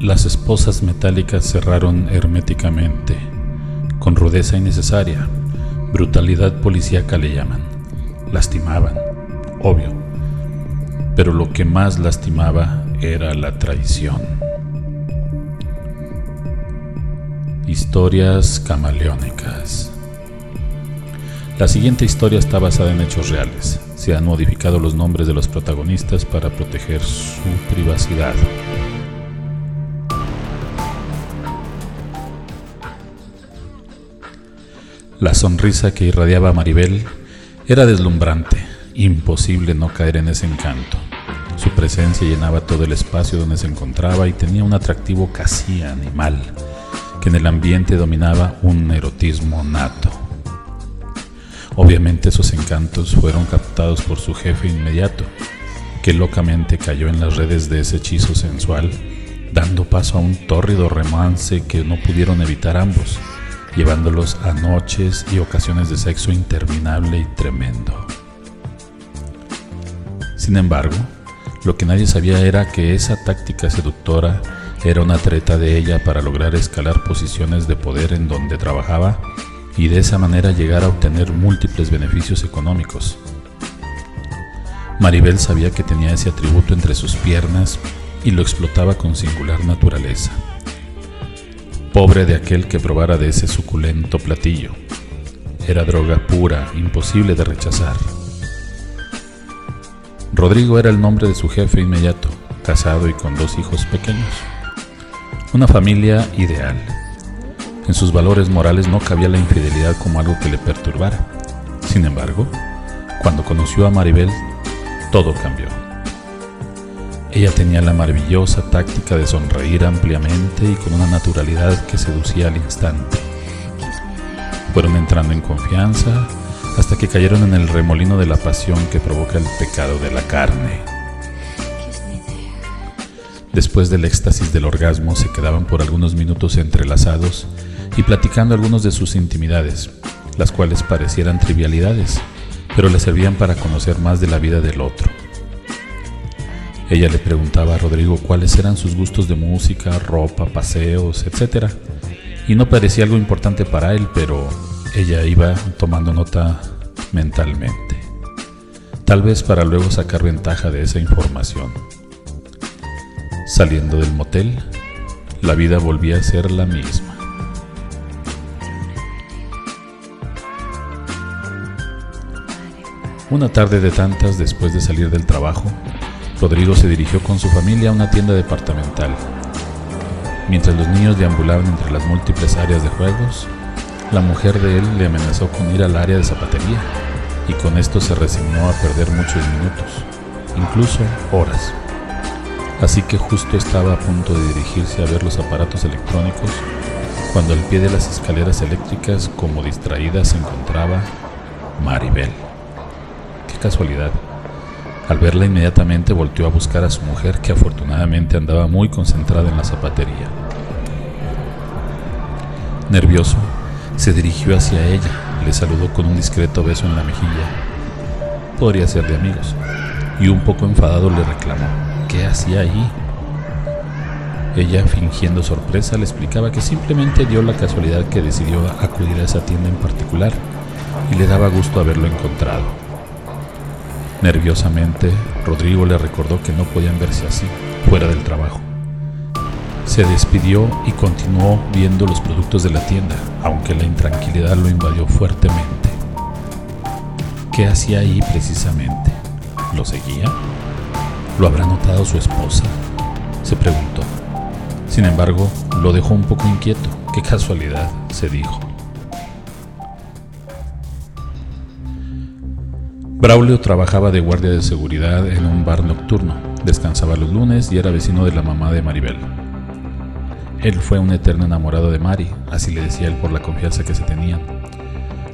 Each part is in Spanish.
Las esposas metálicas cerraron herméticamente, con rudeza innecesaria, brutalidad policíaca le llaman. Lastimaban, obvio, pero lo que más lastimaba era la traición. Historias camaleónicas. La siguiente historia está basada en hechos reales. Se han modificado los nombres de los protagonistas para proteger su privacidad. La sonrisa que irradiaba Maribel era deslumbrante, imposible no caer en ese encanto. Su presencia llenaba todo el espacio donde se encontraba y tenía un atractivo casi animal, que en el ambiente dominaba un erotismo nato. Obviamente esos encantos fueron captados por su jefe inmediato, que locamente cayó en las redes de ese hechizo sensual, dando paso a un tórrido romance que no pudieron evitar ambos llevándolos a noches y ocasiones de sexo interminable y tremendo. Sin embargo, lo que nadie sabía era que esa táctica seductora era una treta de ella para lograr escalar posiciones de poder en donde trabajaba y de esa manera llegar a obtener múltiples beneficios económicos. Maribel sabía que tenía ese atributo entre sus piernas y lo explotaba con singular naturaleza. Pobre de aquel que probara de ese suculento platillo. Era droga pura, imposible de rechazar. Rodrigo era el nombre de su jefe inmediato, casado y con dos hijos pequeños. Una familia ideal. En sus valores morales no cabía la infidelidad como algo que le perturbara. Sin embargo, cuando conoció a Maribel, todo cambió. Ella tenía la maravillosa táctica de sonreír ampliamente y con una naturalidad que seducía al instante. Fueron entrando en confianza hasta que cayeron en el remolino de la pasión que provoca el pecado de la carne. Después del éxtasis del orgasmo se quedaban por algunos minutos entrelazados y platicando algunos de sus intimidades, las cuales parecieran trivialidades, pero le servían para conocer más de la vida del otro. Ella le preguntaba a Rodrigo cuáles eran sus gustos de música, ropa, paseos, etc. Y no parecía algo importante para él, pero ella iba tomando nota mentalmente. Tal vez para luego sacar ventaja de esa información. Saliendo del motel, la vida volvía a ser la misma. Una tarde de tantas después de salir del trabajo, Rodrigo se dirigió con su familia a una tienda departamental. Mientras los niños deambulaban entre las múltiples áreas de juegos, la mujer de él le amenazó con ir al área de zapatería y con esto se resignó a perder muchos minutos, incluso horas. Así que justo estaba a punto de dirigirse a ver los aparatos electrónicos cuando al pie de las escaleras eléctricas, como distraída, se encontraba Maribel. Qué casualidad. Al verla inmediatamente volteó a buscar a su mujer que afortunadamente andaba muy concentrada en la zapatería. Nervioso, se dirigió hacia ella, le saludó con un discreto beso en la mejilla. Podría ser de amigos. Y un poco enfadado le reclamó, ¿qué hacía ahí? Ella, fingiendo sorpresa, le explicaba que simplemente dio la casualidad que decidió acudir a esa tienda en particular y le daba gusto haberlo encontrado. Nerviosamente, Rodrigo le recordó que no podían verse así, fuera del trabajo. Se despidió y continuó viendo los productos de la tienda, aunque la intranquilidad lo invadió fuertemente. ¿Qué hacía ahí precisamente? ¿Lo seguía? ¿Lo habrá notado su esposa? Se preguntó. Sin embargo, lo dejó un poco inquieto. Qué casualidad, se dijo. Braulio trabajaba de guardia de seguridad en un bar nocturno, descansaba los lunes y era vecino de la mamá de Maribel. Él fue un eterno enamorado de Mari, así le decía él por la confianza que se tenían.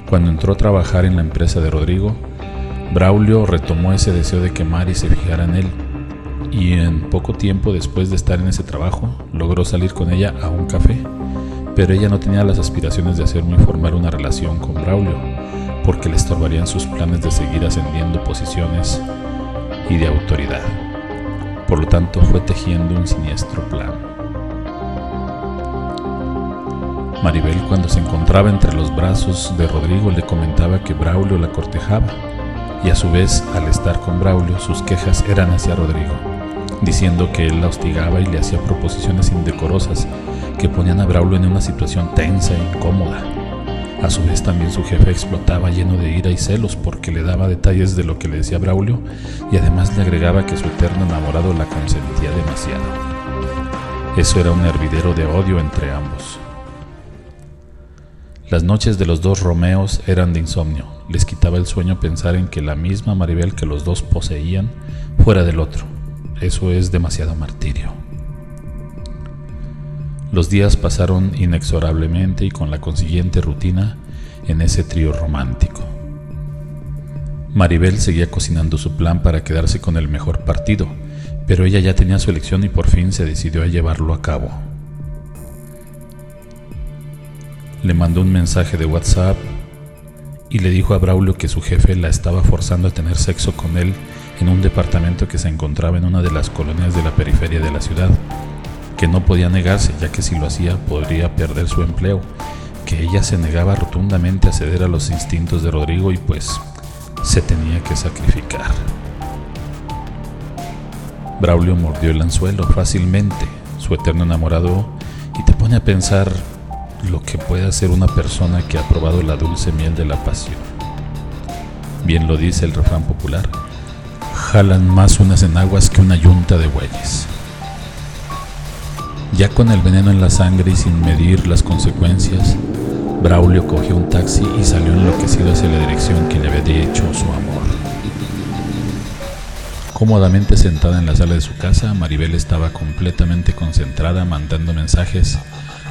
Cuando entró a trabajar en la empresa de Rodrigo, Braulio retomó ese deseo de que Mari se fijara en él y en poco tiempo después de estar en ese trabajo logró salir con ella a un café, pero ella no tenía las aspiraciones de hacer muy formar una relación con Braulio porque le estorbarían sus planes de seguir ascendiendo posiciones y de autoridad. Por lo tanto, fue tejiendo un siniestro plan. Maribel cuando se encontraba entre los brazos de Rodrigo le comentaba que Braulio la cortejaba y a su vez al estar con Braulio sus quejas eran hacia Rodrigo, diciendo que él la hostigaba y le hacía proposiciones indecorosas que ponían a Braulio en una situación tensa e incómoda. A su vez también su jefe explotaba lleno de ira y celos porque le daba detalles de lo que le decía Braulio y además le agregaba que su eterno enamorado la consentía demasiado. Eso era un hervidero de odio entre ambos. Las noches de los dos Romeos eran de insomnio. Les quitaba el sueño pensar en que la misma Maribel que los dos poseían fuera del otro. Eso es demasiado martirio. Los días pasaron inexorablemente y con la consiguiente rutina en ese trío romántico. Maribel seguía cocinando su plan para quedarse con el mejor partido, pero ella ya tenía su elección y por fin se decidió a llevarlo a cabo. le mandó un mensaje de WhatsApp y le dijo a Braulio que su jefe la estaba forzando a tener sexo con él en un departamento que se encontraba en una de las colonias de la periferia de la ciudad, que no podía negarse ya que si lo hacía podría perder su empleo, que ella se negaba rotundamente a ceder a los instintos de Rodrigo y pues se tenía que sacrificar. Braulio mordió el anzuelo fácilmente, su eterno enamorado, y te pone a pensar lo que puede hacer una persona que ha probado la dulce miel de la pasión. Bien lo dice el refrán popular, jalan más unas enaguas que una yunta de bueyes. Ya con el veneno en la sangre y sin medir las consecuencias, Braulio cogió un taxi y salió enloquecido hacia la dirección que le había dicho su amor. Cómodamente sentada en la sala de su casa, Maribel estaba completamente concentrada mandando mensajes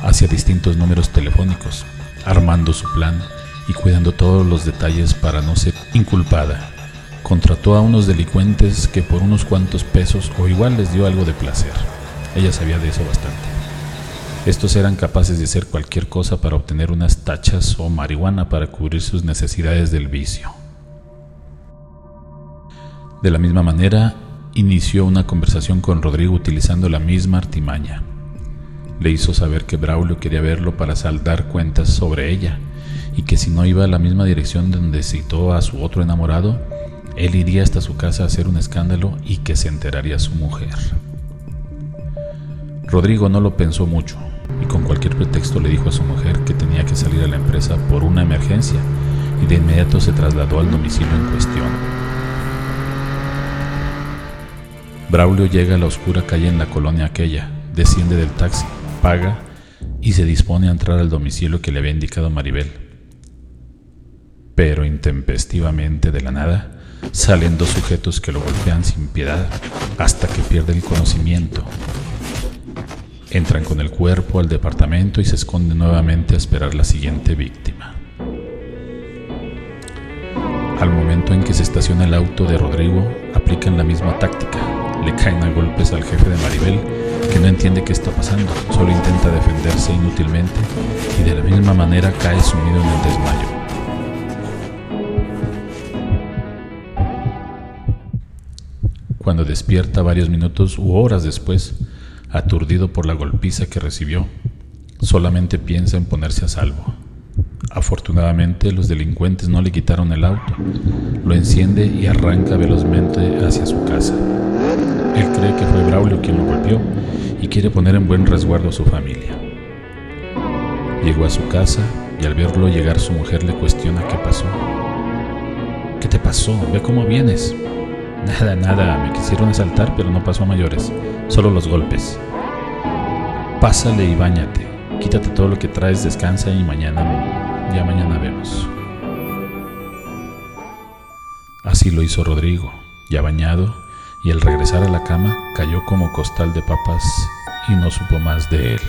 hacia distintos números telefónicos, armando su plan y cuidando todos los detalles para no ser inculpada. Contrató a unos delincuentes que por unos cuantos pesos o igual les dio algo de placer. Ella sabía de eso bastante. Estos eran capaces de hacer cualquier cosa para obtener unas tachas o marihuana para cubrir sus necesidades del vicio. De la misma manera, inició una conversación con Rodrigo utilizando la misma artimaña le hizo saber que Braulio quería verlo para saldar cuentas sobre ella y que si no iba a la misma dirección donde citó a su otro enamorado, él iría hasta su casa a hacer un escándalo y que se enteraría su mujer. Rodrigo no lo pensó mucho y con cualquier pretexto le dijo a su mujer que tenía que salir a la empresa por una emergencia y de inmediato se trasladó al domicilio en cuestión. Braulio llega a la oscura calle en la colonia aquella, desciende del taxi paga y se dispone a entrar al domicilio que le había indicado Maribel. Pero intempestivamente de la nada salen dos sujetos que lo golpean sin piedad hasta que pierde el conocimiento. Entran con el cuerpo al departamento y se esconden nuevamente a esperar la siguiente víctima. Al momento en que se estaciona el auto de Rodrigo, aplican la misma táctica. Le caen a golpes al jefe de Maribel que no entiende qué está pasando, solo intenta defenderse inútilmente y de la misma manera cae sumido en el desmayo. Cuando despierta varios minutos u horas después, aturdido por la golpiza que recibió, solamente piensa en ponerse a salvo. Afortunadamente los delincuentes no le quitaron el auto, lo enciende y arranca velozmente hacia su casa. Él cree que fue Braulio quien lo golpeó y quiere poner en buen resguardo a su familia. Llegó a su casa y al verlo llegar su mujer le cuestiona qué pasó. ¿Qué te pasó? Ve cómo vienes. Nada, nada, me quisieron asaltar pero no pasó a mayores, solo los golpes. Pásale y bañate, quítate todo lo que traes, descansa y mañana, ya mañana vemos. Así lo hizo Rodrigo, ya bañado, y al regresar a la cama cayó como costal de papas y no supo más de él.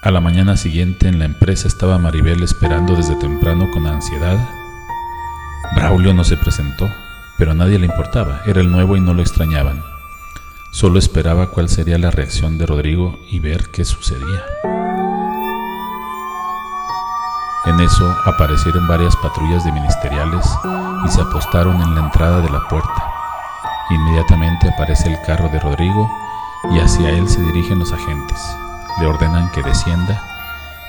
A la mañana siguiente en la empresa estaba Maribel esperando desde temprano con ansiedad. Braulio no se presentó, pero a nadie le importaba, era el nuevo y no lo extrañaban. Solo esperaba cuál sería la reacción de Rodrigo y ver qué sucedía. En eso aparecieron varias patrullas de ministeriales y se apostaron en la entrada de la puerta. Inmediatamente aparece el carro de Rodrigo y hacia él se dirigen los agentes. Le ordenan que descienda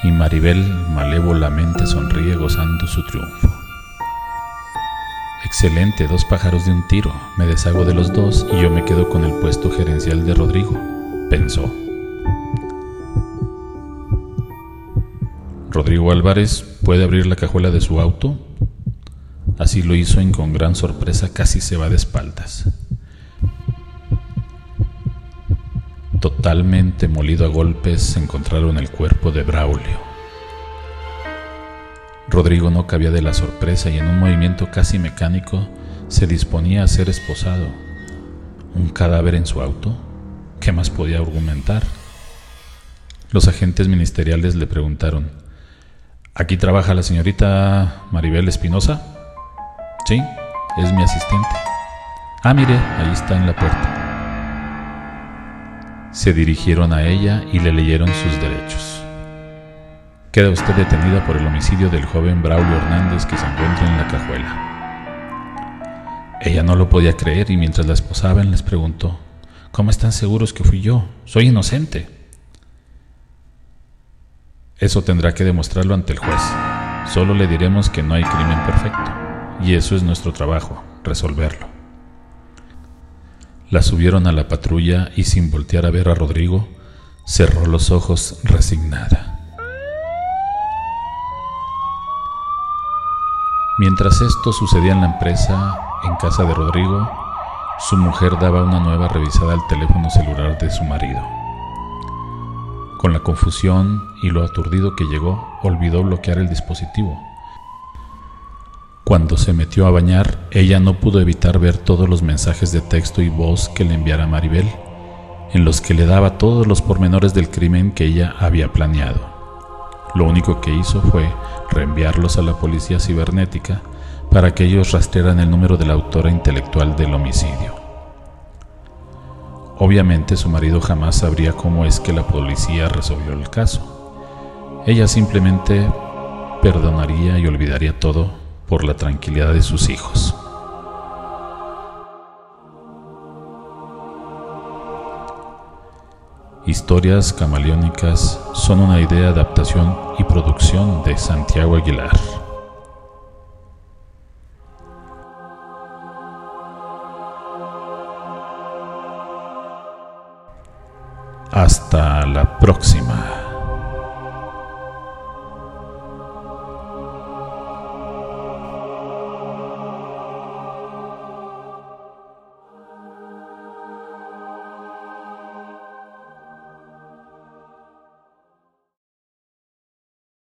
y Maribel malévolamente sonríe gozando su triunfo. Excelente, dos pájaros de un tiro. Me deshago de los dos y yo me quedo con el puesto gerencial de Rodrigo, pensó. Rodrigo Álvarez puede abrir la cajuela de su auto. Así lo hizo y con gran sorpresa casi se va de espaldas. Totalmente molido a golpes encontraron el cuerpo de Braulio. Rodrigo no cabía de la sorpresa y en un movimiento casi mecánico se disponía a ser esposado. ¿Un cadáver en su auto? ¿Qué más podía argumentar? Los agentes ministeriales le preguntaron, ¿aquí trabaja la señorita Maribel Espinosa? Sí, es mi asistente. Ah, mire, ahí está en la puerta. Se dirigieron a ella y le leyeron sus derechos. Queda usted detenida por el homicidio del joven Braulio Hernández que se encuentra en la cajuela. Ella no lo podía creer y mientras la esposaban les preguntó, ¿cómo están seguros que fui yo? Soy inocente. Eso tendrá que demostrarlo ante el juez. Solo le diremos que no hay crimen perfecto. Y eso es nuestro trabajo, resolverlo. La subieron a la patrulla y sin voltear a ver a Rodrigo, cerró los ojos resignada. Mientras esto sucedía en la empresa, en casa de Rodrigo, su mujer daba una nueva revisada al teléfono celular de su marido. Con la confusión y lo aturdido que llegó, olvidó bloquear el dispositivo. Cuando se metió a bañar, ella no pudo evitar ver todos los mensajes de texto y voz que le enviara Maribel, en los que le daba todos los pormenores del crimen que ella había planeado. Lo único que hizo fue reenviarlos a la policía cibernética para que ellos rastrearan el número de la autora intelectual del homicidio. Obviamente su marido jamás sabría cómo es que la policía resolvió el caso. Ella simplemente perdonaría y olvidaría todo por la tranquilidad de sus hijos. Historias camaleónicas son una idea, adaptación y producción de Santiago Aguilar. Hasta la próxima.